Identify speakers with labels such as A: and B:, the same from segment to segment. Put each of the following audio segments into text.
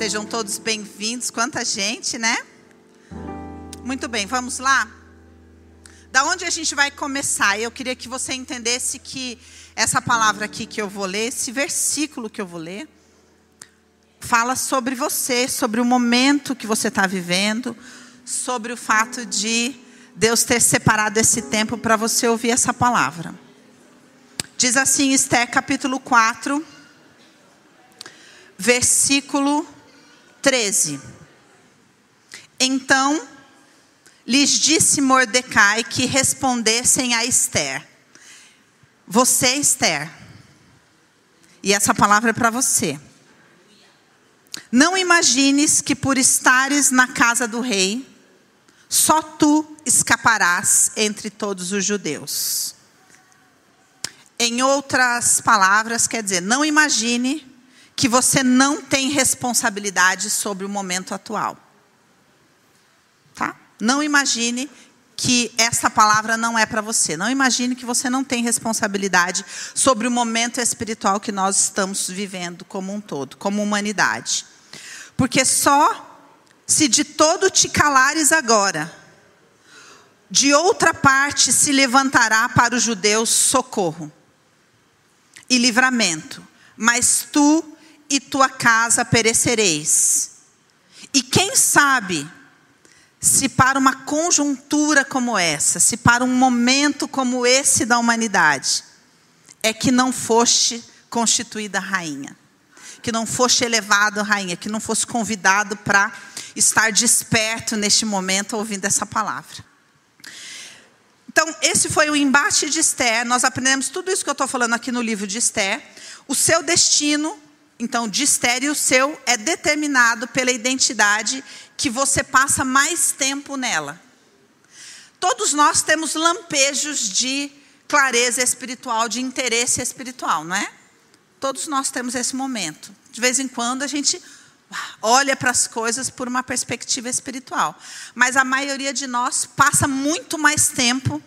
A: Sejam todos bem-vindos. Quanta gente, né? Muito bem, vamos lá? Da onde a gente vai começar? Eu queria que você entendesse que essa palavra aqui que eu vou ler, esse versículo que eu vou ler, fala sobre você, sobre o momento que você está vivendo, sobre o fato de Deus ter separado esse tempo para você ouvir essa palavra. Diz assim, Esté capítulo 4, versículo 13. Então lhes disse Mordecai que respondessem a Esther: Você, Esther, e essa palavra é para você. Não imagines que por estares na casa do rei, só tu escaparás entre todos os judeus. Em outras palavras, quer dizer, não imagine que você não tem responsabilidade sobre o momento atual. Tá? Não imagine que essa palavra não é para você. Não imagine que você não tem responsabilidade sobre o momento espiritual que nós estamos vivendo como um todo, como humanidade. Porque só se de todo te calares agora, de outra parte se levantará para os judeus socorro e livramento, mas tu e tua casa perecereis. E quem sabe se para uma conjuntura como essa, se para um momento como esse da humanidade, é que não foste constituída rainha, que não foste elevado rainha, que não fosse convidado para estar desperto neste momento ouvindo essa palavra. Então, esse foi o embate de Esther. Nós aprendemos tudo isso que eu estou falando aqui no livro de Esther. O seu destino então, de estéreo seu é determinado pela identidade que você passa mais tempo nela. Todos nós temos lampejos de clareza espiritual, de interesse espiritual, não é? Todos nós temos esse momento. De vez em quando a gente olha para as coisas por uma perspectiva espiritual. Mas a maioria de nós passa muito mais tempo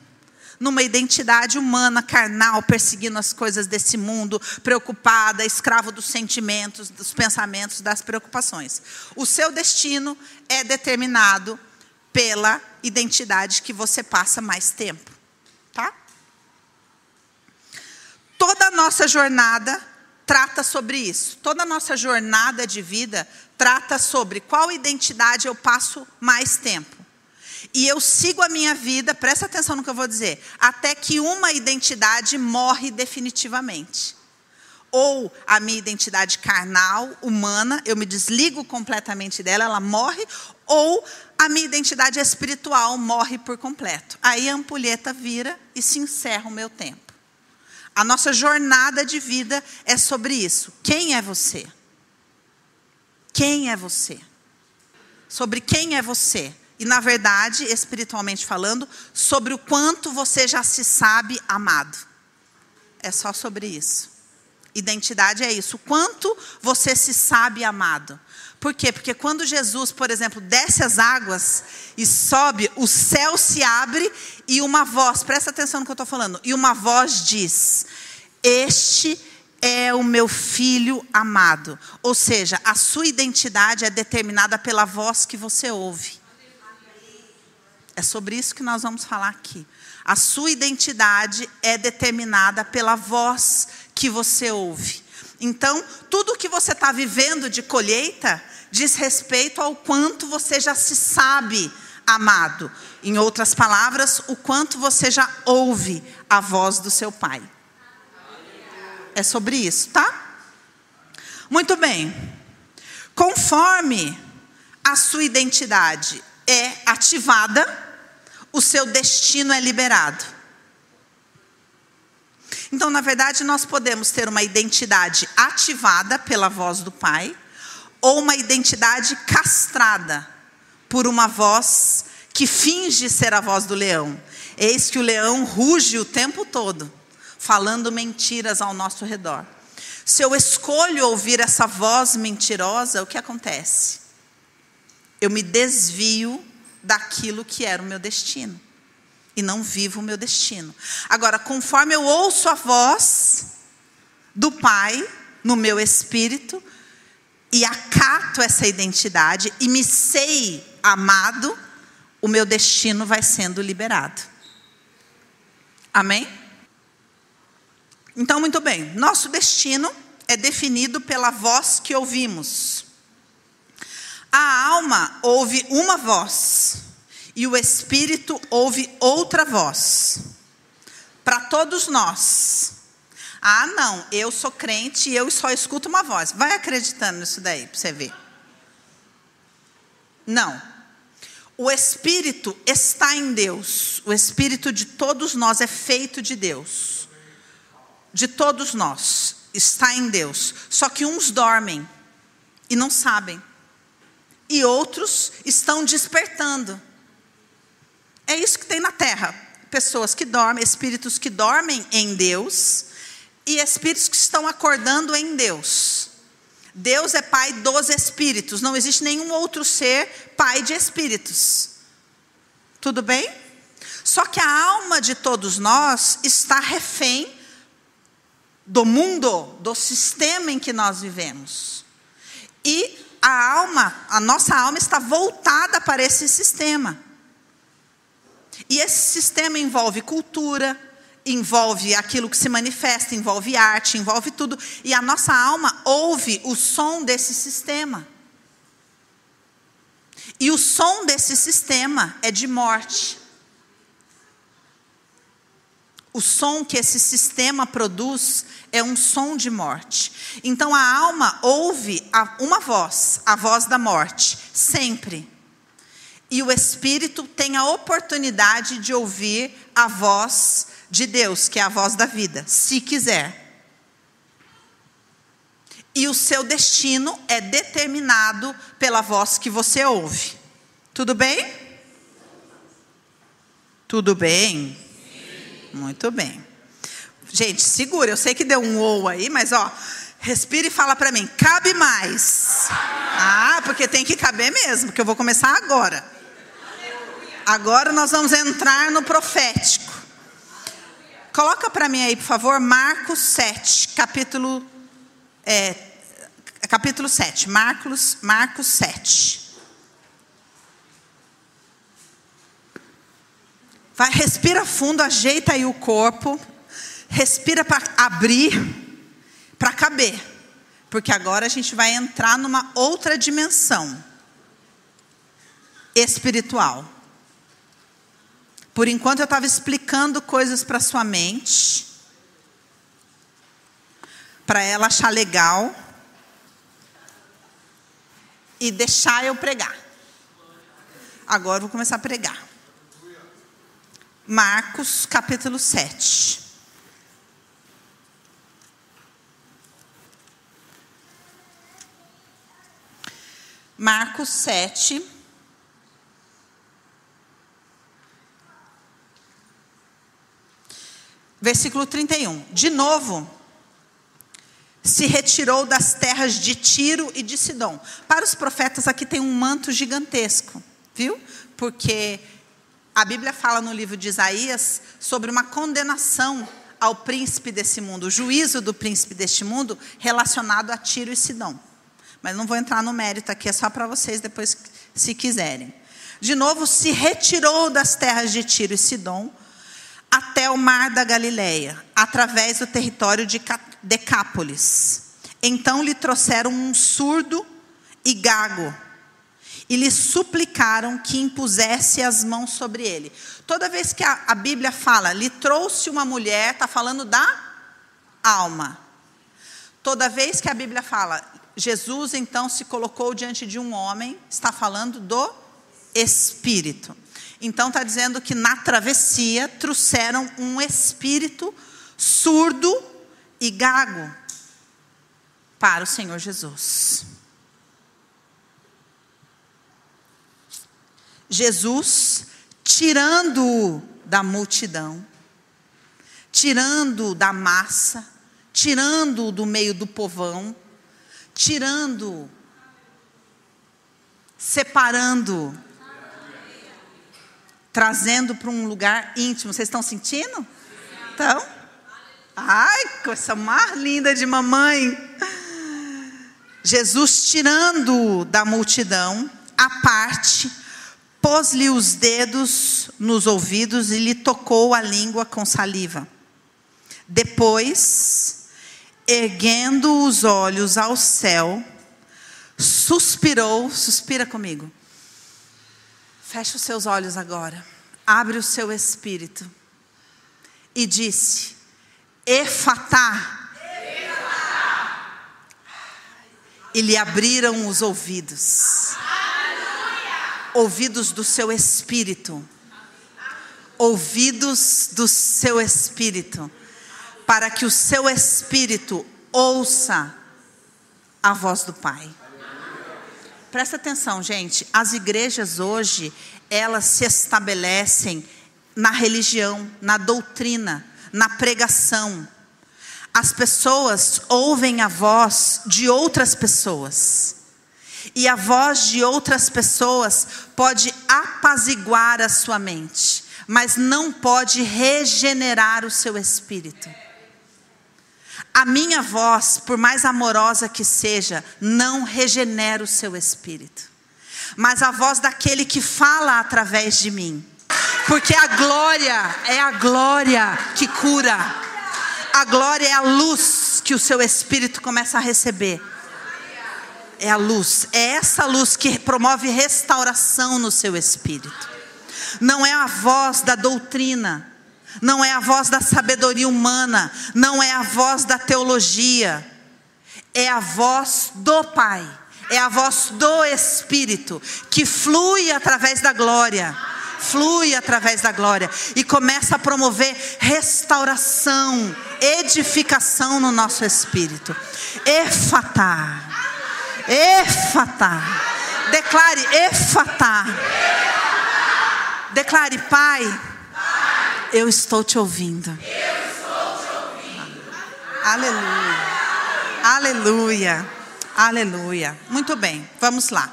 A: numa identidade humana, carnal, perseguindo as coisas desse mundo, preocupada, escravo dos sentimentos, dos pensamentos, das preocupações. O seu destino é determinado pela identidade que você passa mais tempo, tá? Toda a nossa jornada trata sobre isso. Toda a nossa jornada de vida trata sobre qual identidade eu passo mais tempo e eu sigo a minha vida, presta atenção no que eu vou dizer, até que uma identidade morre definitivamente. Ou a minha identidade carnal, humana, eu me desligo completamente dela, ela morre, ou a minha identidade espiritual morre por completo. Aí a ampulheta vira e se encerra o meu tempo. A nossa jornada de vida é sobre isso. Quem é você? Quem é você? Sobre quem é você? E, na verdade, espiritualmente falando, sobre o quanto você já se sabe amado. É só sobre isso. Identidade é isso. O quanto você se sabe amado. Por quê? Porque quando Jesus, por exemplo, desce as águas e sobe, o céu se abre e uma voz, presta atenção no que eu estou falando, e uma voz diz: Este é o meu filho amado. Ou seja, a sua identidade é determinada pela voz que você ouve. É sobre isso que nós vamos falar aqui. A sua identidade é determinada pela voz que você ouve. Então, tudo que você está vivendo de colheita diz respeito ao quanto você já se sabe amado. Em outras palavras, o quanto você já ouve a voz do seu pai. É sobre isso, tá? Muito bem. Conforme a sua identidade é ativada, o seu destino é liberado. Então, na verdade, nós podemos ter uma identidade ativada pela voz do Pai, ou uma identidade castrada por uma voz que finge ser a voz do leão. Eis que o leão ruge o tempo todo, falando mentiras ao nosso redor. Se eu escolho ouvir essa voz mentirosa, o que acontece? Eu me desvio daquilo que era o meu destino. E não vivo o meu destino. Agora, conforme eu ouço a voz do Pai no meu espírito, e acato essa identidade e me sei amado, o meu destino vai sendo liberado. Amém? Então, muito bem, nosso destino é definido pela voz que ouvimos. A alma ouve uma voz e o espírito ouve outra voz. Para todos nós. Ah, não, eu sou crente e eu só escuto uma voz. Vai acreditando nisso daí para você ver. Não. O espírito está em Deus. O espírito de todos nós é feito de Deus. De todos nós está em Deus. Só que uns dormem e não sabem. E outros estão despertando. É isso que tem na terra. Pessoas que dormem, espíritos que dormem em Deus e espíritos que estão acordando em Deus. Deus é pai dos espíritos, não existe nenhum outro ser pai de espíritos. Tudo bem? Só que a alma de todos nós está refém do mundo, do sistema em que nós vivemos. E a alma, a nossa alma está voltada para esse sistema. E esse sistema envolve cultura, envolve aquilo que se manifesta, envolve arte, envolve tudo. E a nossa alma ouve o som desse sistema. E o som desse sistema é de morte. O som que esse sistema produz é um som de morte. Então a alma ouve uma voz, a voz da morte, sempre. E o espírito tem a oportunidade de ouvir a voz de Deus, que é a voz da vida, se quiser. E o seu destino é determinado pela voz que você ouve. Tudo bem? Tudo bem? Muito bem. Gente, segura, eu sei que deu um ou aí, mas ó, respira e fala para mim, cabe mais. Ah, porque tem que caber mesmo, porque eu vou começar agora. Agora nós vamos entrar no profético. Coloca para mim aí, por favor, Marcos 7, capítulo, é, capítulo 7. Marcos, Marcos 7. Vai, respira fundo, ajeita aí o corpo. Respira para abrir, para caber. Porque agora a gente vai entrar numa outra dimensão espiritual. Por enquanto eu estava explicando coisas para sua mente, para ela achar legal e deixar eu pregar. Agora eu vou começar a pregar. Marcos capítulo 7. Marcos 7. Versículo 31. De novo, se retirou das terras de Tiro e de Sidom. Para os profetas aqui tem um manto gigantesco, viu? Porque a Bíblia fala no livro de Isaías sobre uma condenação ao príncipe desse mundo, o juízo do príncipe deste mundo relacionado a Tiro e Sidom. Mas não vou entrar no mérito aqui, é só para vocês depois, se quiserem. De novo, se retirou das terras de Tiro e Sidom até o mar da Galileia, através do território de Decápolis. Então lhe trouxeram um surdo e gago e lhe suplicaram que impusesse as mãos sobre ele. Toda vez que a, a Bíblia fala, lhe trouxe uma mulher, está falando da alma. Toda vez que a Bíblia fala, Jesus então se colocou diante de um homem, está falando do espírito. Então está dizendo que na travessia trouxeram um espírito surdo e gago para o Senhor Jesus. Jesus tirando-o da multidão, tirando da massa, tirando do meio do povão, tirando, separando trazendo para um lugar íntimo. Vocês estão sentindo? Então? Ai, coisa mais linda de mamãe. Jesus, tirando-o da multidão, à parte, pôs-lhe os dedos nos ouvidos e lhe tocou a língua com saliva. Depois, erguendo os olhos ao céu, suspirou, suspira comigo. Feche os seus olhos agora, abre o seu espírito e disse: Efatá. E lhe abriram os ouvidos. Ouvidos do seu espírito. Ouvidos do seu espírito. Para que o seu espírito ouça a voz do Pai. Presta atenção, gente. As igrejas hoje, elas se estabelecem na religião, na doutrina, na pregação. As pessoas ouvem a voz de outras pessoas. E a voz de outras pessoas pode apaziguar a sua mente, mas não pode regenerar o seu espírito. A minha voz, por mais amorosa que seja, não regenera o seu espírito. Mas a voz daquele que fala através de mim, porque a glória é a glória que cura. A glória é a luz que o seu espírito começa a receber. É a luz, é essa luz que promove restauração no seu espírito. Não é a voz da doutrina, não é a voz da sabedoria humana, não é a voz da teologia, é a voz do Pai, é a voz do Espírito que flui através da glória flui através da glória e começa a promover restauração, edificação no nosso espírito. Efatá. Efatá. Declare Efatá. Declare, Pai, eu estou te ouvindo. Aleluia. Aleluia. Aleluia. Muito bem, vamos lá.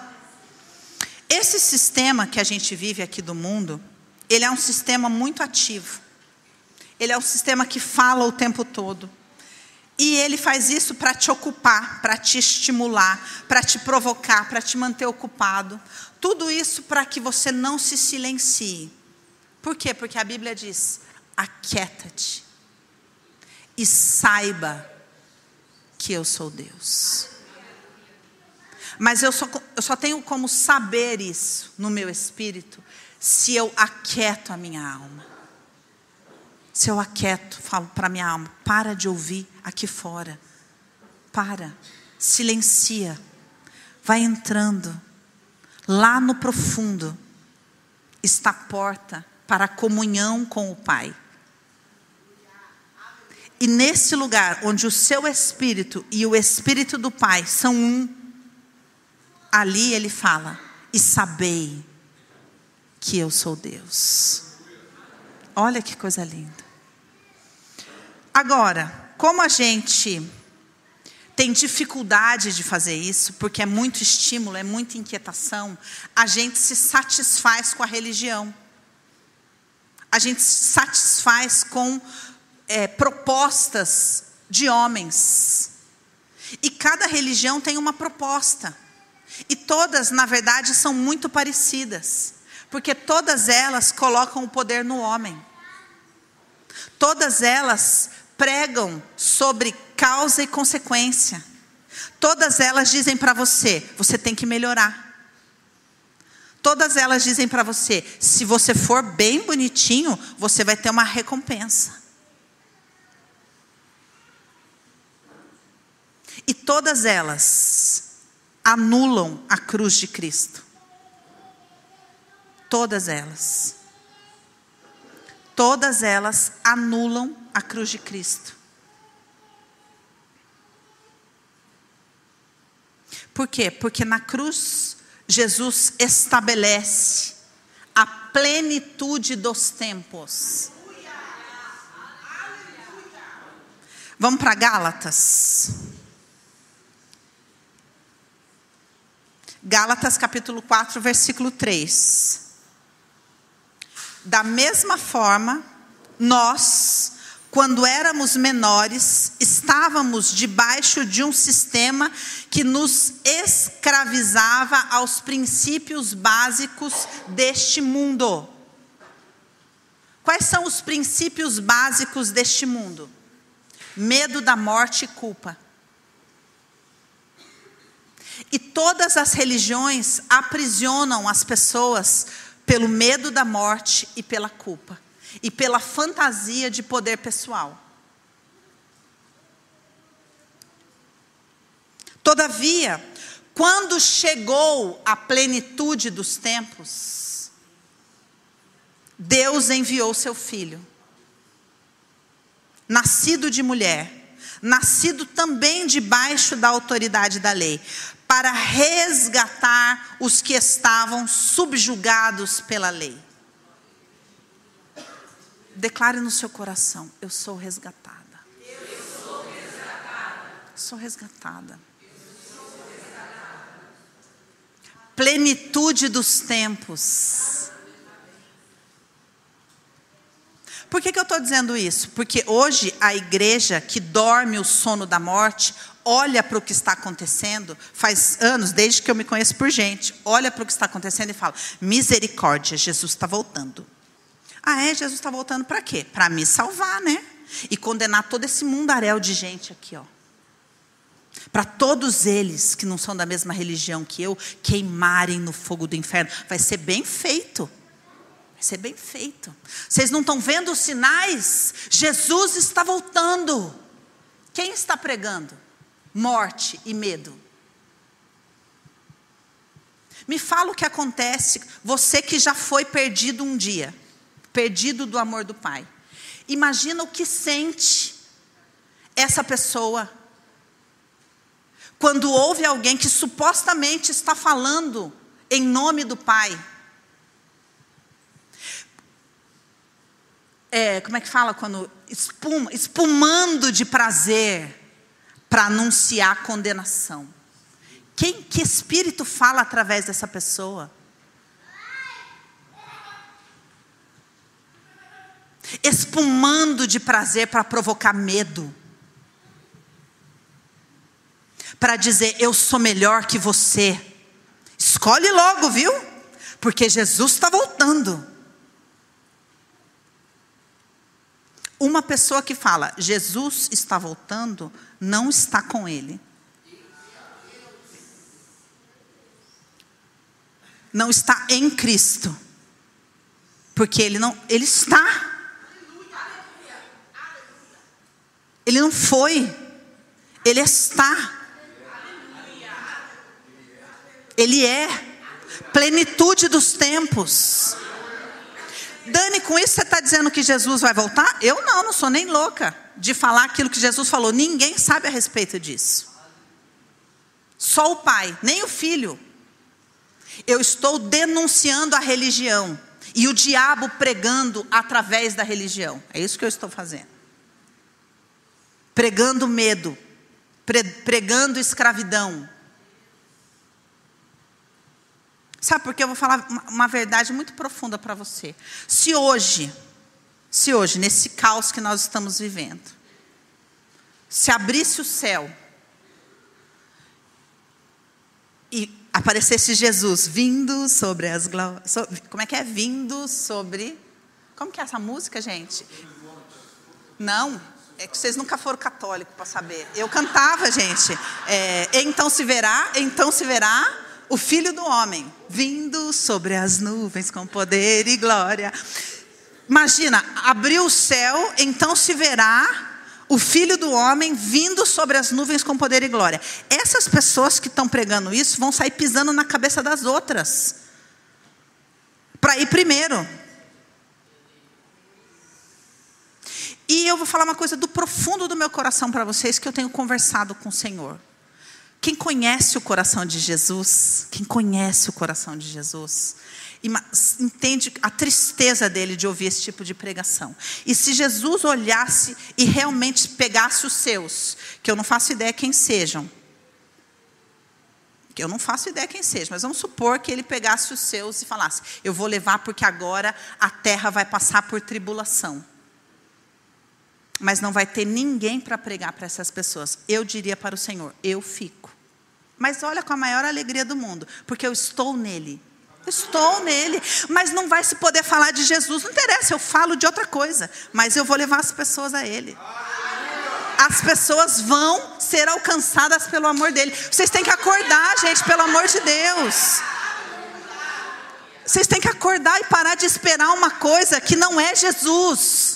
A: Esse sistema que a gente vive aqui do mundo, ele é um sistema muito ativo. Ele é um sistema que fala o tempo todo. E ele faz isso para te ocupar, para te estimular, para te provocar, para te manter ocupado. Tudo isso para que você não se silencie. Por quê? Porque a Bíblia diz: aquieta-te e saiba que eu sou Deus. Mas eu só, eu só tenho como saber isso no meu espírito se eu aquieto a minha alma. Se eu aquieto, falo para minha alma: para de ouvir aqui fora. Para, silencia, vai entrando. Lá no profundo está a porta para a comunhão com o Pai. E nesse lugar onde o seu espírito e o espírito do Pai são um, ali ele fala: E sabei que eu sou Deus. Olha que coisa linda. Agora, como a gente tem dificuldade de fazer isso, porque é muito estímulo, é muita inquietação, a gente se satisfaz com a religião. A gente se satisfaz com é, propostas de homens. E cada religião tem uma proposta. E todas, na verdade, são muito parecidas, porque todas elas colocam o poder no homem. Todas elas pregam sobre causa e consequência. Todas elas dizem para você: você tem que melhorar. Todas elas dizem para você: se você for bem bonitinho, você vai ter uma recompensa. E todas elas anulam a cruz de Cristo. Todas elas. Todas elas anulam a cruz de Cristo. Por quê? Porque na cruz Jesus estabelece a plenitude dos tempos. Vamos para Gálatas. Gálatas capítulo 4, versículo 3. Da mesma forma, nós, quando éramos menores, estávamos debaixo de um sistema que nos escravizava aos princípios básicos deste mundo. Quais são os princípios básicos deste mundo? Medo da morte e culpa. E todas as religiões aprisionam as pessoas pelo medo da morte e pela culpa e pela fantasia de poder pessoal. Todavia, quando chegou a plenitude dos tempos, Deus enviou seu filho, nascido de mulher, nascido também debaixo da autoridade da lei, para resgatar os que estavam subjugados pela lei. Declare no seu coração: Eu sou resgatada.
B: Eu sou resgatada.
A: Sou resgatada. Plenitude dos tempos. Por que, que eu estou dizendo isso? Porque hoje a igreja que dorme o sono da morte, olha para o que está acontecendo, faz anos, desde que eu me conheço por gente, olha para o que está acontecendo e fala: misericórdia, Jesus está voltando. Ah, é? Jesus está voltando para quê? Para me salvar, né? E condenar todo esse mundaréu de gente aqui, ó. Para todos eles que não são da mesma religião que eu, queimarem no fogo do inferno. Vai ser bem feito. Vai ser bem feito. Vocês não estão vendo os sinais? Jesus está voltando. Quem está pregando? Morte e medo. Me fala o que acontece, você que já foi perdido um dia perdido do amor do Pai. Imagina o que sente essa pessoa quando ouve alguém que supostamente está falando em nome do Pai. É, como é que fala quando espuma, espumando de prazer para anunciar condenação? Quem que espírito fala através dessa pessoa? Espumando de prazer para provocar medo. Para dizer, eu sou melhor que você. Escolhe logo, viu? Porque Jesus está voltando. Uma pessoa que fala, Jesus está voltando, não está com ele. Não está em Cristo. Porque ele não, ele está Ele não foi. Ele está. Ele é. Plenitude dos tempos. Dani, com isso você está dizendo que Jesus vai voltar? Eu não, não sou nem louca de falar aquilo que Jesus falou. Ninguém sabe a respeito disso. Só o pai, nem o filho. Eu estou denunciando a religião e o diabo pregando através da religião. É isso que eu estou fazendo pregando medo, pregando escravidão. Sabe por que eu vou falar uma verdade muito profunda para você? Se hoje, se hoje, nesse caos que nós estamos vivendo, se abrisse o céu e aparecesse Jesus vindo sobre as glórias. Como é que é? Vindo sobre. Como que é essa música, gente? Não. É que vocês nunca foram católicos para saber. Eu cantava, gente. É, então se verá, então se verá o Filho do Homem vindo sobre as nuvens com poder e glória. Imagina, abriu o céu, então se verá o Filho do Homem vindo sobre as nuvens com poder e glória. Essas pessoas que estão pregando isso vão sair pisando na cabeça das outras. Para ir primeiro. E eu vou falar uma coisa do profundo do meu coração para vocês que eu tenho conversado com o Senhor. Quem conhece o coração de Jesus, quem conhece o coração de Jesus, entende a tristeza dele de ouvir esse tipo de pregação. E se Jesus olhasse e realmente pegasse os seus, que eu não faço ideia quem sejam, eu não faço ideia quem seja, mas vamos supor que ele pegasse os seus e falasse: Eu vou levar porque agora a terra vai passar por tribulação. Mas não vai ter ninguém para pregar para essas pessoas. Eu diria para o Senhor: eu fico. Mas olha com a maior alegria do mundo, porque eu estou nele. Estou nele, mas não vai se poder falar de Jesus. Não interessa, eu falo de outra coisa, mas eu vou levar as pessoas a Ele. As pessoas vão ser alcançadas pelo amor dele. Vocês têm que acordar, gente, pelo amor de Deus. Vocês têm que acordar e parar de esperar uma coisa que não é Jesus.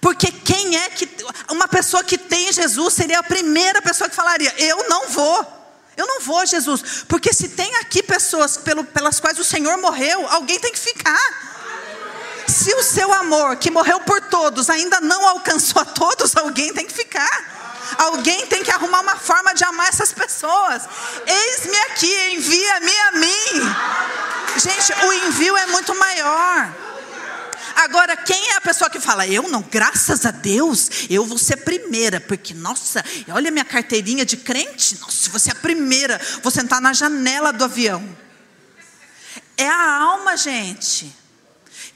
A: Porque quem é que. Uma pessoa que tem Jesus seria a primeira pessoa que falaria: Eu não vou. Eu não vou, Jesus, porque se tem aqui pessoas pelo, pelas quais o Senhor morreu, alguém tem que ficar. Se o seu amor, que morreu por todos, ainda não alcançou a todos, alguém tem que ficar. Alguém tem que arrumar uma forma de amar essas pessoas. Eis-me aqui, envia-me a mim. Gente, o envio é muito maior. Agora, quem é a pessoa que fala, eu não, graças a Deus, eu vou ser a primeira, porque, nossa, olha minha carteirinha de crente, nossa, você é a primeira, vou sentar na janela do avião. É a alma, gente,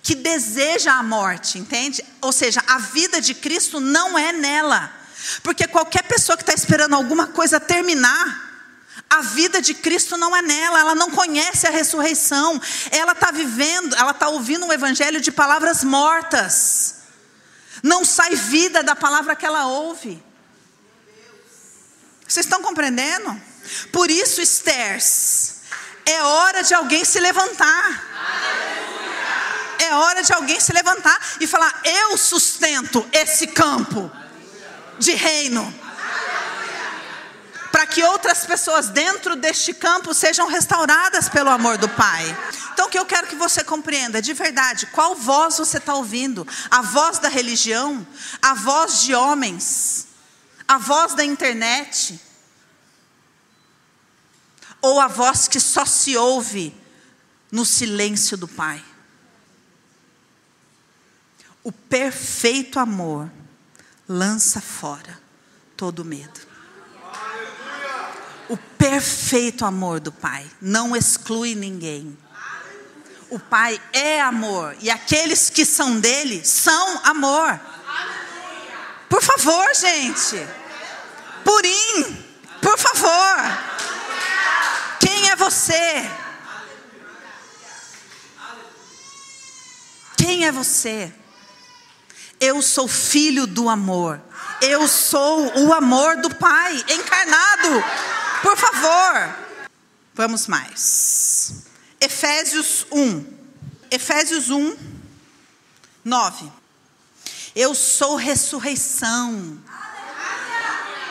A: que deseja a morte, entende? Ou seja, a vida de Cristo não é nela, porque qualquer pessoa que está esperando alguma coisa terminar, a vida de Cristo não é nela, ela não conhece a ressurreição, ela está vivendo, ela está ouvindo um evangelho de palavras mortas, não sai vida da palavra que ela ouve. Vocês estão compreendendo? Por isso, Esther, é hora de alguém se levantar. É hora de alguém se levantar e falar: Eu sustento esse campo de reino que outras pessoas dentro deste campo sejam restauradas pelo amor do Pai. Então, o que eu quero que você compreenda, de verdade, qual voz você está ouvindo? A voz da religião? A voz de homens? A voz da internet? Ou a voz que só se ouve no silêncio do Pai? O perfeito amor lança fora todo medo. O perfeito amor do Pai não exclui ninguém. O Pai é amor e aqueles que são dele são amor. Por favor, gente. Purim, por favor. Quem é você? Quem é você? Eu sou filho do amor. Eu sou o amor do Pai encarnado. Por favor. Vamos mais. Efésios 1. Efésios 1, 9. Eu sou ressurreição.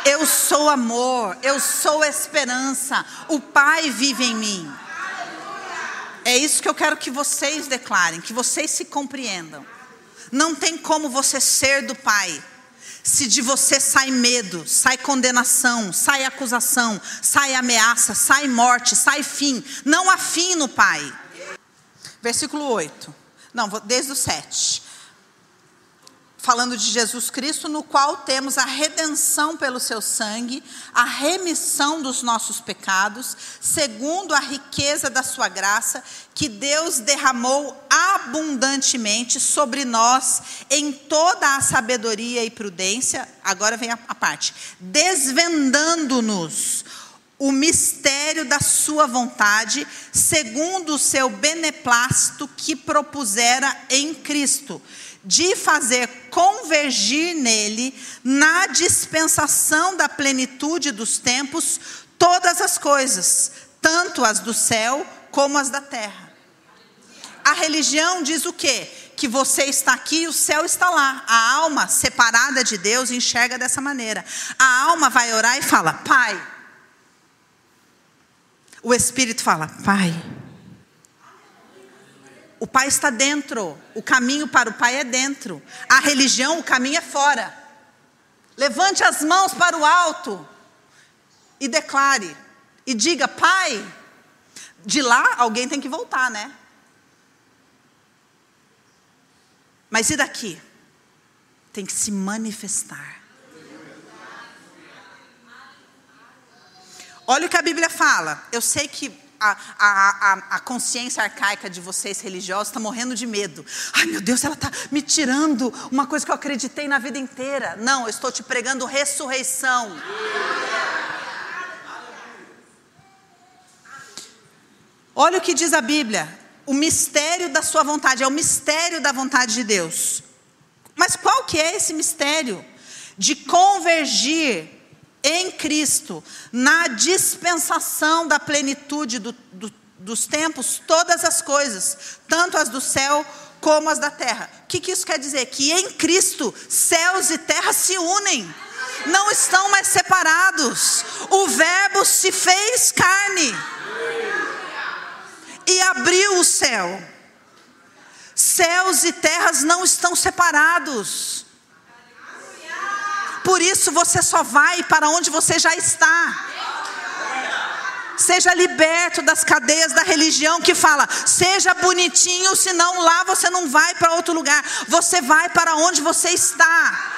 A: Eu sou amor. Eu sou esperança. O Pai vive em mim. É isso que eu quero que vocês declarem, que vocês se compreendam. Não tem como você ser do Pai se de você sai medo, sai condenação, sai acusação, sai ameaça, sai morte, sai fim, não há fim no Pai. Versículo 8. Não, desde o 7 falando de Jesus Cristo, no qual temos a redenção pelo seu sangue, a remissão dos nossos pecados, segundo a riqueza da sua graça, que Deus derramou abundantemente sobre nós em toda a sabedoria e prudência. Agora vem a, parte, desvendando-nos o mistério da sua vontade, segundo o seu beneplácito que propusera em Cristo de fazer convergir nele, na dispensação da plenitude dos tempos, todas as coisas, tanto as do céu como as da terra. A religião diz o quê? Que você está aqui e o céu está lá. A alma separada de Deus enxerga dessa maneira. A alma vai orar e fala: Pai. O Espírito fala: Pai. O Pai está dentro. O caminho para o Pai é dentro. A religião, o caminho é fora. Levante as mãos para o alto e declare. E diga: Pai. De lá, alguém tem que voltar, né? Mas e daqui? Tem que se manifestar. Olha o que a Bíblia fala. Eu sei que a, a, a, a consciência arcaica de vocês religiosos está morrendo de medo. Ai meu Deus, ela está me tirando uma coisa que eu acreditei na vida inteira. Não, eu estou te pregando ressurreição. Olha o que diz a Bíblia: o mistério da sua vontade, é o mistério da vontade de Deus. Mas qual que é esse mistério? De convergir em Cristo, na dispensação da plenitude do, do, dos tempos, todas as coisas, tanto as do céu como as da terra. O que, que isso quer dizer? Que em Cristo céus e terra se unem, não estão mais separados. O Verbo se fez carne e abriu o céu. Céus e terras não estão separados. Por isso você só vai para onde você já está. Seja liberto das cadeias da religião que fala, seja bonitinho, senão lá você não vai para outro lugar. Você vai para onde você está.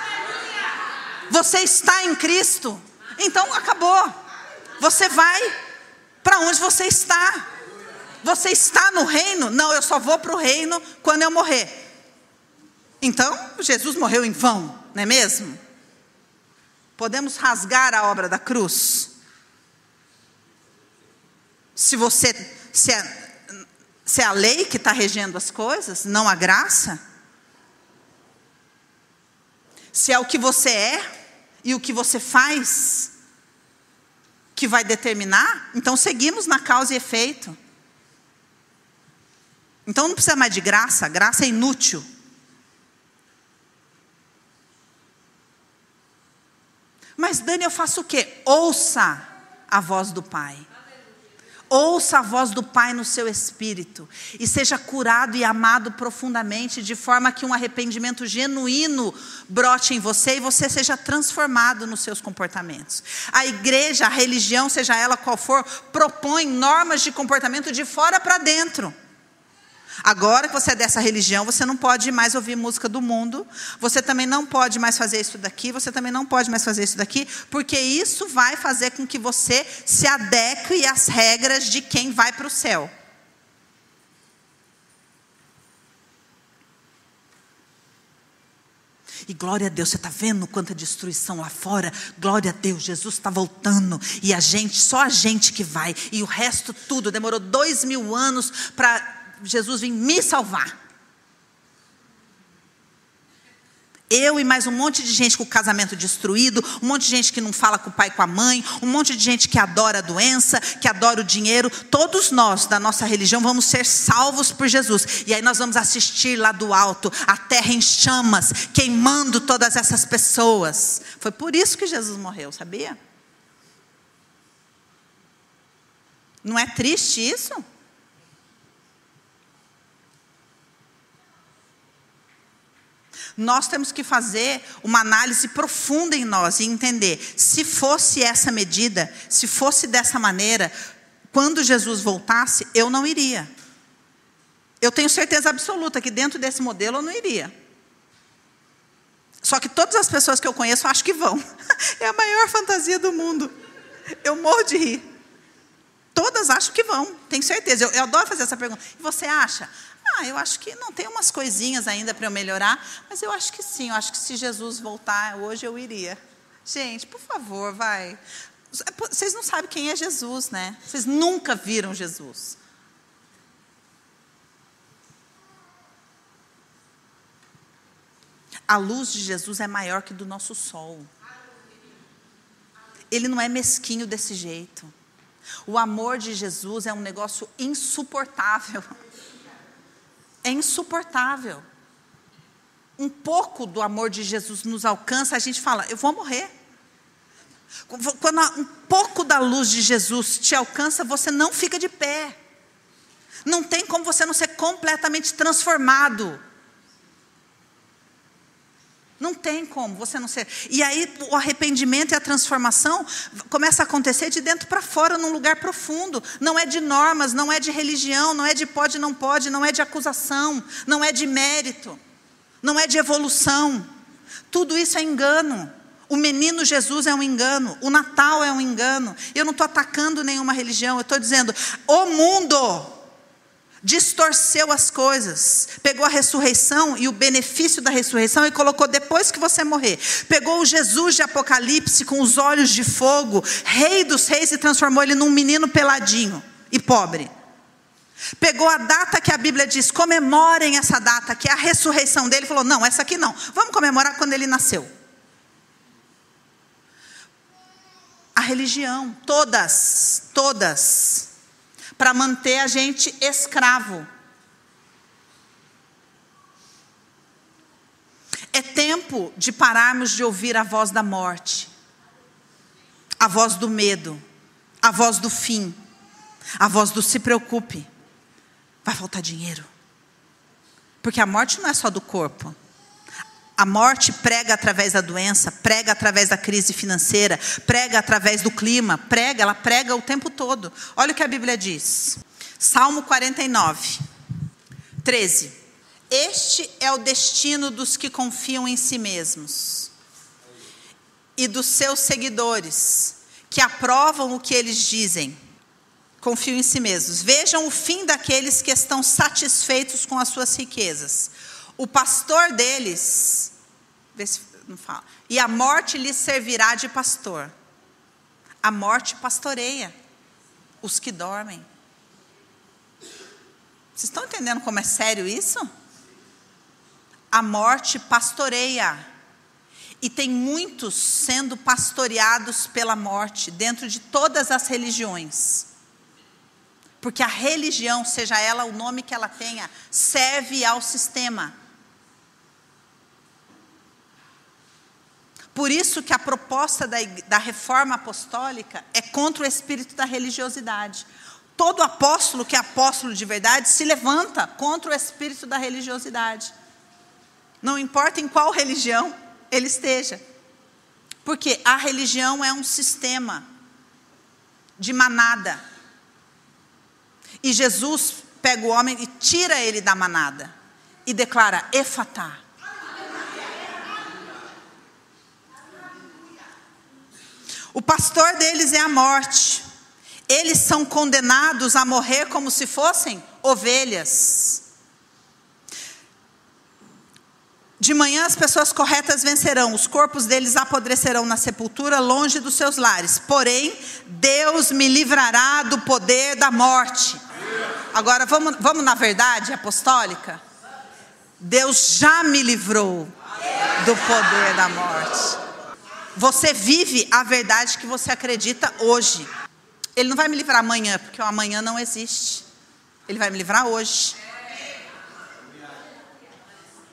A: Você está em Cristo. Então acabou. Você vai para onde você está. Você está no reino? Não, eu só vou para o reino quando eu morrer. Então, Jesus morreu em vão, não é mesmo? Podemos rasgar a obra da cruz? Se você, se é, se é a lei que está regendo as coisas, não a graça? Se é o que você é e o que você faz que vai determinar, então seguimos na causa e efeito. Então não precisa mais de graça, graça é inútil. Mas Dani, eu faço o quê? Ouça a voz do Pai. Ouça a voz do Pai no seu espírito e seja curado e amado profundamente, de forma que um arrependimento genuíno brote em você e você seja transformado nos seus comportamentos. A igreja, a religião, seja ela qual for, propõe normas de comportamento de fora para dentro. Agora que você é dessa religião, você não pode mais ouvir música do mundo, você também não pode mais fazer isso daqui, você também não pode mais fazer isso daqui, porque isso vai fazer com que você se adeque às regras de quem vai para o céu. E glória a Deus, você está vendo quanta destruição lá fora? Glória a Deus, Jesus está voltando. E a gente, só a gente que vai. E o resto tudo, demorou dois mil anos para Jesus vir me salvar. Eu e mais um monte de gente com o casamento destruído, um monte de gente que não fala com o pai e com a mãe, um monte de gente que adora a doença, que adora o dinheiro. Todos nós da nossa religião vamos ser salvos por Jesus. E aí nós vamos assistir lá do alto, a terra em chamas, queimando todas essas pessoas. Foi por isso que Jesus morreu, sabia? Não é triste isso? Nós temos que fazer uma análise profunda em nós e entender: se fosse essa medida, se fosse dessa maneira, quando Jesus voltasse, eu não iria. Eu tenho certeza absoluta que dentro desse modelo eu não iria. Só que todas as pessoas que eu conheço acho que vão. É a maior fantasia do mundo. Eu morro de rir. Todas acham que vão, tenho certeza. Eu, eu adoro fazer essa pergunta. E você acha? Ah, eu acho que não tem umas coisinhas ainda para eu melhorar, mas eu acho que sim. Eu acho que se Jesus voltar hoje eu iria. Gente, por favor, vai. Vocês não sabem quem é Jesus, né? Vocês nunca viram Jesus. A luz de Jesus é maior que do nosso sol. Ele não é mesquinho desse jeito. O amor de Jesus é um negócio insuportável é insuportável. Um pouco do amor de Jesus nos alcança, a gente fala, eu vou morrer. Quando um pouco da luz de Jesus te alcança, você não fica de pé. Não tem como você não ser completamente transformado. Não tem como você não ser. E aí o arrependimento e a transformação começa a acontecer de dentro para fora, num lugar profundo. Não é de normas, não é de religião, não é de pode, não pode, não é de acusação, não é de mérito, não é de evolução. Tudo isso é engano. O menino Jesus é um engano, o Natal é um engano. Eu não estou atacando nenhuma religião, eu estou dizendo: o mundo distorceu as coisas, pegou a ressurreição e o benefício da ressurreição e colocou depois que você morrer. Pegou o Jesus de Apocalipse com os olhos de fogo, rei dos reis, e transformou ele num menino peladinho e pobre. Pegou a data que a Bíblia diz, comemorem essa data, que é a ressurreição dele, falou: não, essa aqui não, vamos comemorar quando ele nasceu. A religião, todas, todas, para manter a gente escravo. É tempo de pararmos de ouvir a voz da morte, a voz do medo, a voz do fim, a voz do se preocupe, vai faltar dinheiro. Porque a morte não é só do corpo. A morte prega através da doença, prega através da crise financeira, prega através do clima, prega, ela prega o tempo todo. Olha o que a Bíblia diz. Salmo 49, 13. Este é o destino dos que confiam em si mesmos e dos seus seguidores, que aprovam o que eles dizem. Confiam em si mesmos. Vejam o fim daqueles que estão satisfeitos com as suas riquezas o pastor deles, não fala, e a morte lhes servirá de pastor. A morte pastoreia os que dormem. Vocês estão entendendo como é sério isso? A morte pastoreia. E tem muitos sendo pastoreados pela morte dentro de todas as religiões. Porque a religião, seja ela o nome que ela tenha, serve ao sistema. Por isso que a proposta da, da reforma apostólica é contra o espírito da religiosidade. Todo apóstolo que é apóstolo de verdade se levanta contra o espírito da religiosidade. Não importa em qual religião ele esteja. Porque a religião é um sistema de manada. E Jesus pega o homem e tira ele da manada e declara: Efatá, O pastor deles é a morte. Eles são condenados a morrer como se fossem ovelhas. De manhã as pessoas corretas vencerão, os corpos deles apodrecerão na sepultura, longe dos seus lares. Porém, Deus me livrará do poder da morte. Agora vamos, vamos na verdade apostólica? Deus já me livrou do poder da morte. Você vive a verdade que você acredita hoje. Ele não vai me livrar amanhã, porque o amanhã não existe. Ele vai me livrar hoje.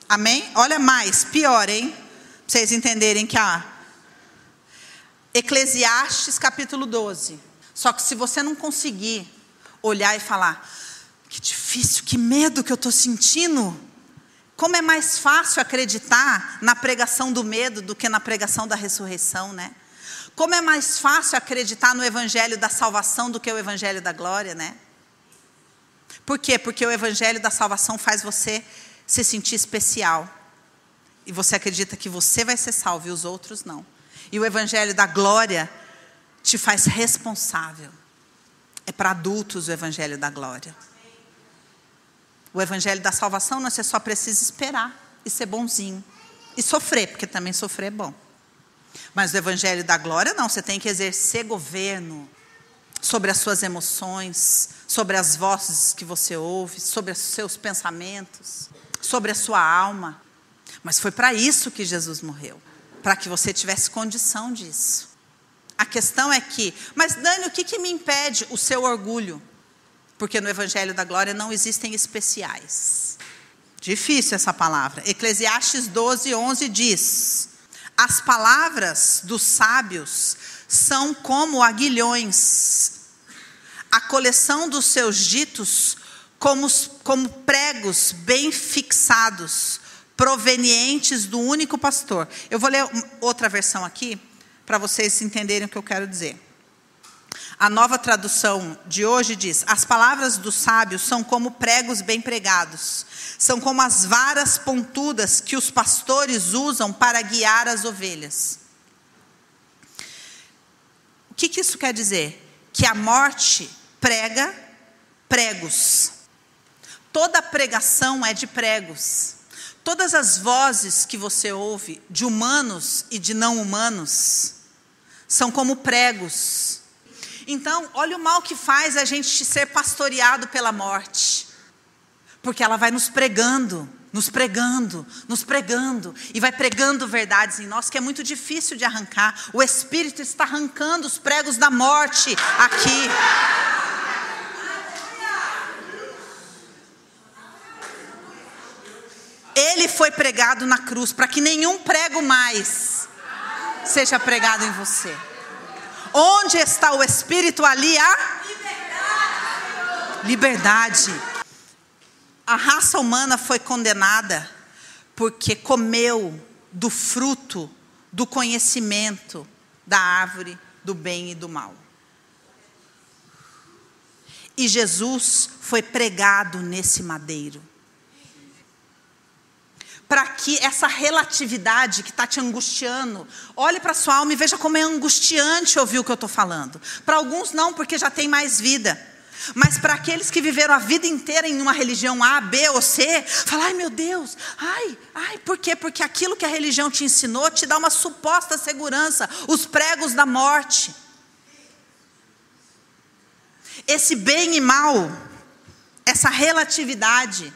A: Amém? Olha mais, pior, hein? Pra vocês entenderem que a Eclesiastes capítulo 12. Só que se você não conseguir olhar e falar, que difícil, que medo que eu estou sentindo. Como é mais fácil acreditar na pregação do medo do que na pregação da ressurreição, né? Como é mais fácil acreditar no evangelho da salvação do que o evangelho da glória, né? Por quê? Porque o evangelho da salvação faz você se sentir especial. E você acredita que você vai ser salvo e os outros não. E o evangelho da glória te faz responsável. É para adultos o evangelho da glória. O evangelho da salvação não é só precisa esperar e ser bonzinho. E sofrer, porque também sofrer é bom. Mas o evangelho da glória não, você tem que exercer governo sobre as suas emoções, sobre as vozes que você ouve, sobre os seus pensamentos, sobre a sua alma. Mas foi para isso que Jesus morreu, para que você tivesse condição disso. A questão é que, mas Dani, o que, que me impede o seu orgulho? Porque no Evangelho da Glória não existem especiais. Difícil essa palavra. Eclesiastes 12, 11 diz: As palavras dos sábios são como aguilhões, a coleção dos seus ditos como, como pregos bem fixados, provenientes do único pastor. Eu vou ler outra versão aqui, para vocês entenderem o que eu quero dizer. A nova tradução de hoje diz: As palavras dos sábios são como pregos bem pregados, são como as varas pontudas que os pastores usam para guiar as ovelhas. O que, que isso quer dizer? Que a morte prega pregos. Toda pregação é de pregos. Todas as vozes que você ouve, de humanos e de não humanos, são como pregos. Então, olha o mal que faz a gente ser pastoreado pela morte. Porque ela vai nos pregando, nos pregando, nos pregando, e vai pregando verdades em nós que é muito difícil de arrancar. O Espírito está arrancando os pregos da morte aqui. Ele foi pregado na cruz para que nenhum prego mais seja pregado em você. Onde está o Espírito ali a liberdade. A raça humana foi condenada porque comeu do fruto do conhecimento da árvore do bem e do mal. E Jesus foi pregado nesse madeiro para que essa relatividade que está te angustiando, olhe para sua alma e veja como é angustiante ouvir o que eu estou falando. Para alguns não, porque já tem mais vida. Mas para aqueles que viveram a vida inteira em uma religião A, B ou C, falar, ai meu Deus, ai, ai, por quê? Porque aquilo que a religião te ensinou te dá uma suposta segurança, os pregos da morte. Esse bem e mal, essa relatividade,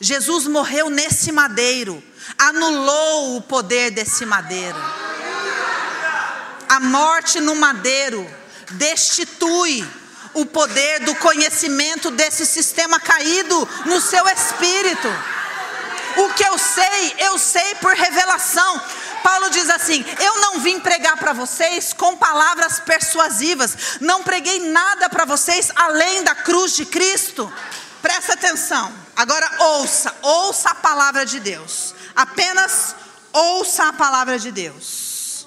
A: Jesus morreu nesse madeiro, anulou o poder desse madeiro. A morte no madeiro destitui o poder do conhecimento desse sistema caído no seu espírito. O que eu sei, eu sei por revelação. Paulo diz assim: Eu não vim pregar para vocês com palavras persuasivas, não preguei nada para vocês além da cruz de Cristo. Presta atenção. Agora ouça, ouça a palavra de Deus. Apenas ouça a palavra de Deus.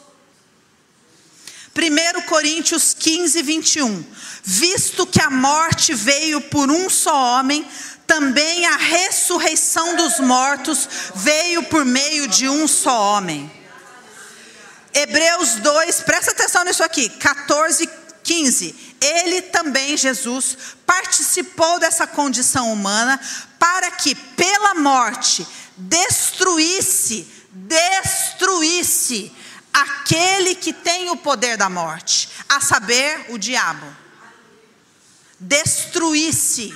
A: 1 Coríntios 15, 21. Visto que a morte veio por um só homem, também a ressurreição dos mortos veio por meio de um só homem. Hebreus 2, presta atenção nisso aqui, 14, 15. Ele também, Jesus, participou dessa condição humana para que pela morte destruísse, destruísse aquele que tem o poder da morte, a saber, o diabo. Destruísse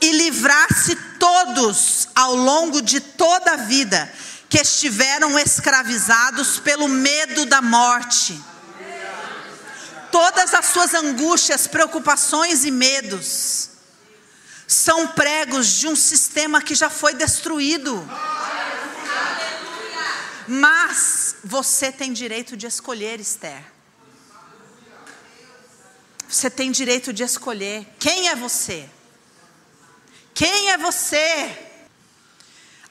A: e livrasse todos ao longo de toda a vida que estiveram escravizados pelo medo da morte todas as suas angústias, preocupações e medos são pregos de um sistema que já foi destruído. Mas você tem direito de escolher, Esther. Você tem direito de escolher quem é você. Quem é você?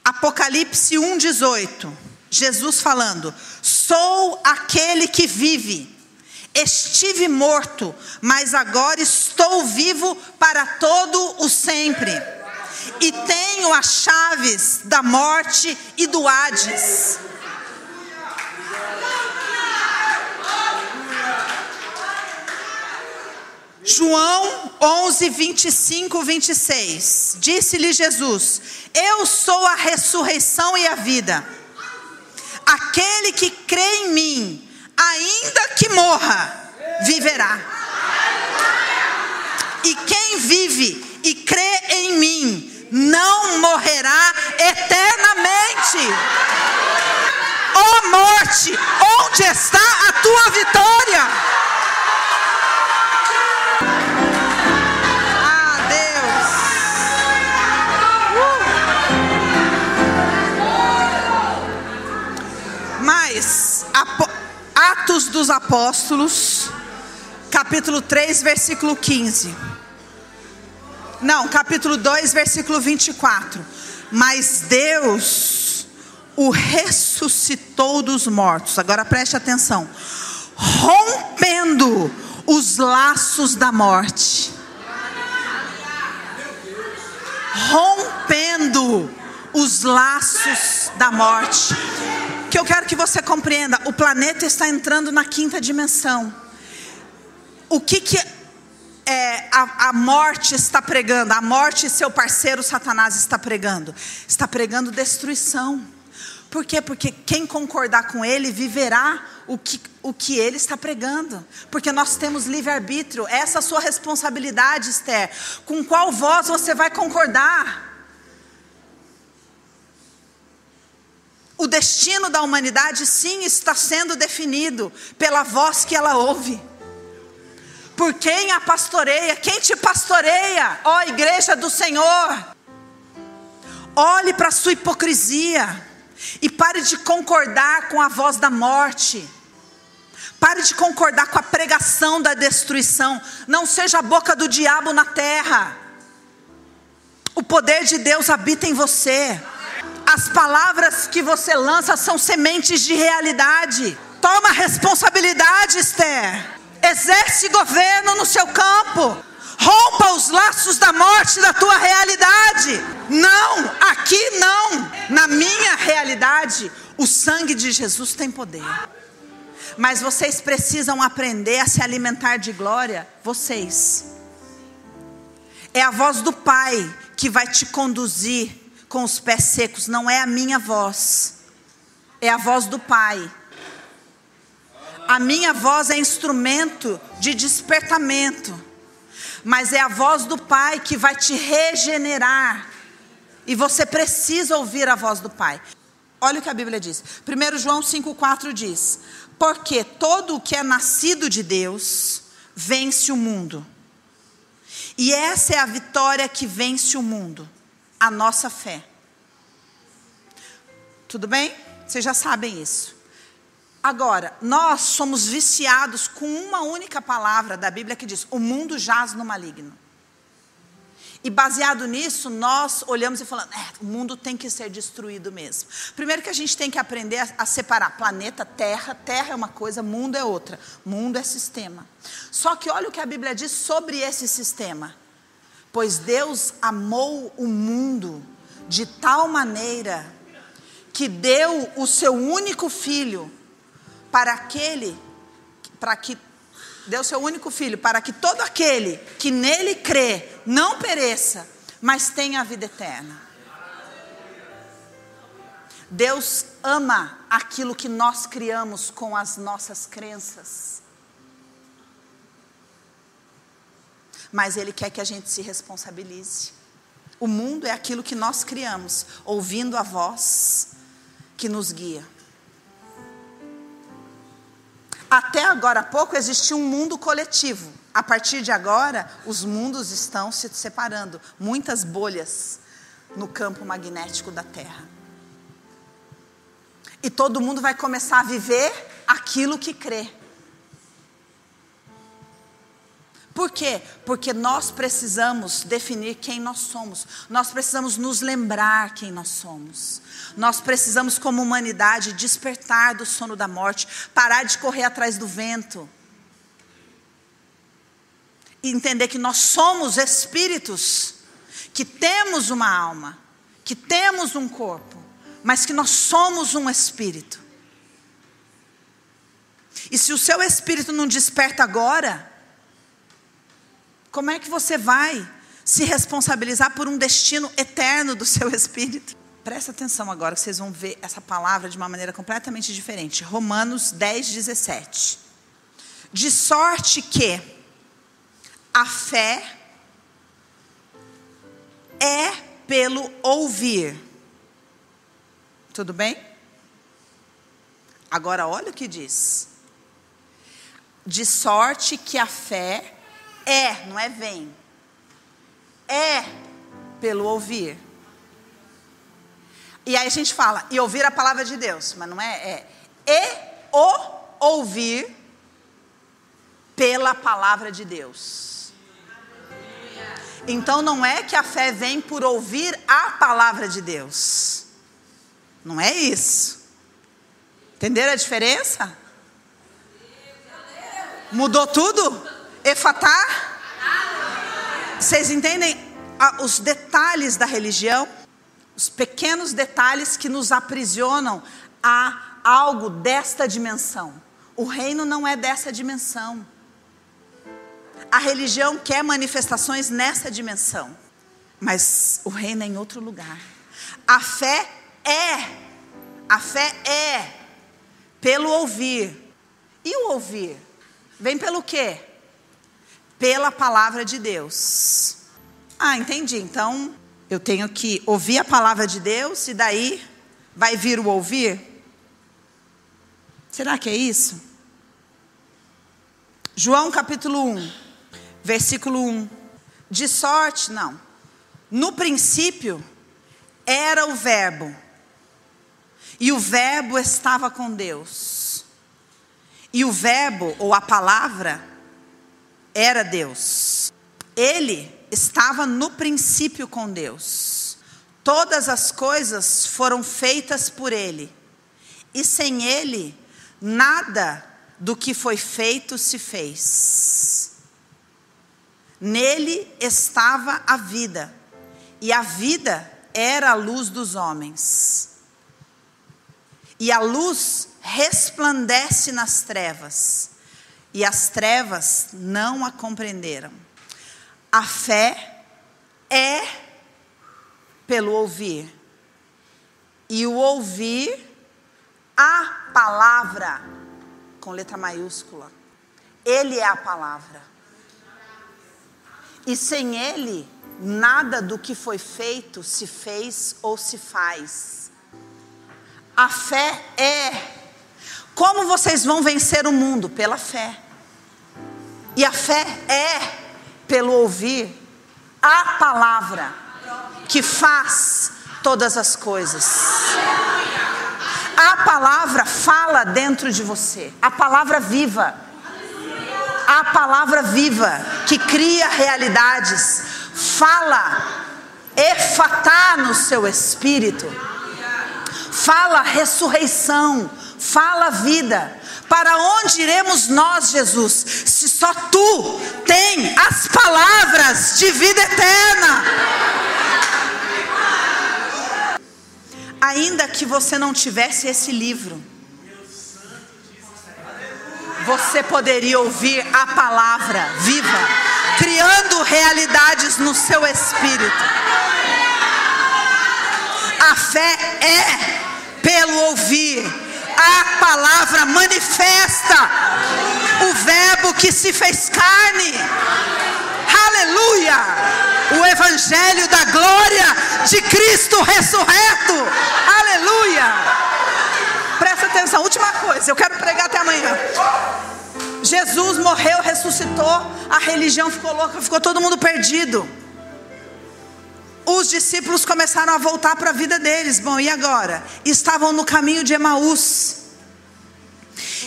A: Apocalipse 1:18. Jesus falando: "Sou aquele que vive Estive morto, mas agora estou vivo para todo o sempre. E tenho as chaves da morte e do Hades. João 11, 25, 26. Disse-lhe Jesus: Eu sou a ressurreição e a vida. Aquele que crê em mim, ainda que morra, viverá. E quem vive e crê em mim, não morrerá eternamente. Ó oh morte, onde está a tua vitória? Atos dos Apóstolos, capítulo 3, versículo 15. Não, capítulo 2, versículo 24. Mas Deus o ressuscitou dos mortos. Agora preste atenção. Rompendo os laços da morte. Rompendo os laços da morte que eu quero que você compreenda: o planeta está entrando na quinta dimensão. O que, que é, a, a morte está pregando? A morte e seu parceiro Satanás está pregando? Está pregando destruição. Por quê? Porque quem concordar com ele viverá o que, o que ele está pregando. Porque nós temos livre-arbítrio. Essa é a sua responsabilidade, Esther. Com qual voz você vai concordar? O destino da humanidade, sim, está sendo definido pela voz que ela ouve. Por quem a pastoreia? Quem te pastoreia? Ó igreja do Senhor. Olhe para a sua hipocrisia e pare de concordar com a voz da morte. Pare de concordar com a pregação da destruição. Não seja a boca do diabo na terra. O poder de Deus habita em você. As palavras que você lança são sementes de realidade. Toma responsabilidade, Esther. Exerce governo no seu campo. Rompa os laços da morte da tua realidade. Não, aqui não. Na minha realidade, o sangue de Jesus tem poder. Mas vocês precisam aprender a se alimentar de glória, vocês. É a voz do Pai que vai te conduzir com os pés secos, não é a minha voz. É a voz do Pai. A minha voz é instrumento de despertamento mas é a voz do Pai que vai te regenerar. E você precisa ouvir a voz do Pai. Olha o que a Bíblia diz. 1 João 5,4 diz: Porque todo o que é nascido de Deus vence o mundo. E essa é a vitória que vence o mundo, a nossa fé. Tudo bem? Vocês já sabem isso. Agora, nós somos viciados com uma única palavra da Bíblia que diz: o mundo jaz no maligno. E baseado nisso, nós olhamos e falamos: é, o mundo tem que ser destruído mesmo. Primeiro que a gente tem que aprender a, a, separar planeta, terra. Terra é uma coisa, mundo é outra. Mundo é sistema. Só que olha o que a Bíblia diz sobre esse sistema. Pois Deus amou o mundo de tal maneira que deu o seu único filho para aquele, para que deu seu único filho, para que todo aquele que nele crê não pereça, mas tenha a vida eterna. Deus ama aquilo que nós criamos com as nossas crenças. Mas Ele quer que a gente se responsabilize. O mundo é aquilo que nós criamos, ouvindo a voz que nos guia. Até agora há pouco existia um mundo coletivo. A partir de agora, os mundos estão se separando muitas bolhas no campo magnético da Terra. E todo mundo vai começar a viver aquilo que crê. Por quê? Porque nós precisamos definir quem nós somos. Nós precisamos nos lembrar quem nós somos. Nós precisamos, como humanidade, despertar do sono da morte, parar de correr atrás do vento. E entender que nós somos espíritos, que temos uma alma, que temos um corpo, mas que nós somos um espírito. E se o seu espírito não desperta agora, como é que você vai se responsabilizar por um destino eterno do seu espírito? Presta atenção agora que vocês vão ver essa palavra de uma maneira completamente diferente. Romanos 10, 17. De sorte que a fé é pelo ouvir. Tudo bem? Agora olha o que diz. De sorte que a fé é, não é vem. É pelo ouvir. E aí a gente fala, e ouvir a palavra de Deus, mas não é, é e o ouvir pela palavra de Deus. Então não é que a fé vem por ouvir a palavra de Deus. Não é isso. Entenderam a diferença? Mudou tudo? Efatá? Vocês entendem os detalhes da religião? Os pequenos detalhes que nos aprisionam a algo desta dimensão. O reino não é dessa dimensão. A religião quer manifestações nessa dimensão, mas o reino é em outro lugar. A fé é, a fé é pelo ouvir. E o ouvir? Vem pelo quê? Pela palavra de Deus. Ah, entendi. Então, eu tenho que ouvir a palavra de Deus e daí vai vir o ouvir? Será que é isso? João capítulo 1, versículo 1. De sorte, não. No princípio era o Verbo, e o Verbo estava com Deus, e o Verbo, ou a palavra, era Deus. Ele estava no princípio com Deus. Todas as coisas foram feitas por Ele, e sem Ele, nada do que foi feito se fez. Nele estava a vida, e a vida era a luz dos homens. E a luz resplandece nas trevas, e as trevas não a compreenderam. A fé é pelo ouvir, e o ouvir a palavra, com letra maiúscula. Ele é a palavra. E sem ele, nada do que foi feito se fez ou se faz. A fé é. Como vocês vão vencer o mundo? Pela fé. E a fé é pelo ouvir a palavra que faz todas as coisas. A palavra fala dentro de você, a palavra viva. A palavra viva que cria realidades, fala, efatá no seu espírito, fala ressurreição, fala vida. Para onde iremos nós, Jesus, se só tu tem as palavras de vida eterna? Ainda que você não tivesse esse livro, você poderia ouvir a palavra viva, criando realidades no seu espírito. A fé é pelo ouvir, a palavra manifesta o Verbo que se fez carne. Aleluia! O Evangelho da glória de Cristo ressurreto. Aleluia! Presta atenção, última coisa, eu quero pregar até amanhã. Jesus morreu, ressuscitou, a religião ficou louca, ficou todo mundo perdido. Os discípulos começaram a voltar para a vida deles. Bom, e agora? Estavam no caminho de Emaús.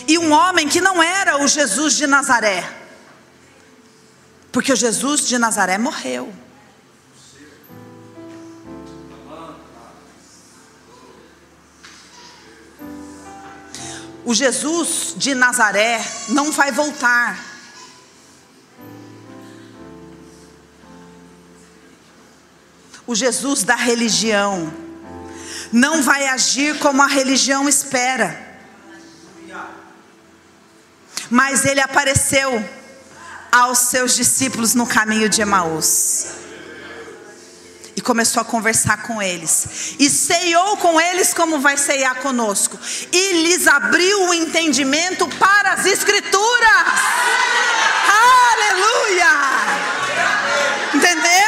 A: E um homem que não era o Jesus de Nazaré, porque o Jesus de Nazaré morreu. O Jesus de Nazaré não vai voltar. O Jesus da religião não vai agir como a religião espera. Mas ele apareceu aos seus discípulos no caminho de Emaús. E começou a conversar com eles. E ceiou com eles como vai ceiar conosco. E lhes abriu o entendimento para as Escrituras. Aleluia! Entenderam?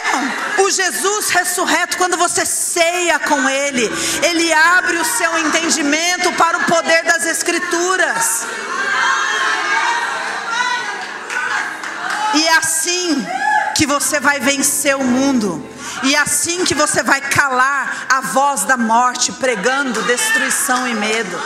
A: Jesus ressurreto, quando você ceia com Ele, Ele abre o seu entendimento para o poder das Escrituras. E é assim que você vai vencer o mundo. E é assim que você vai calar a voz da morte, pregando destruição e medo.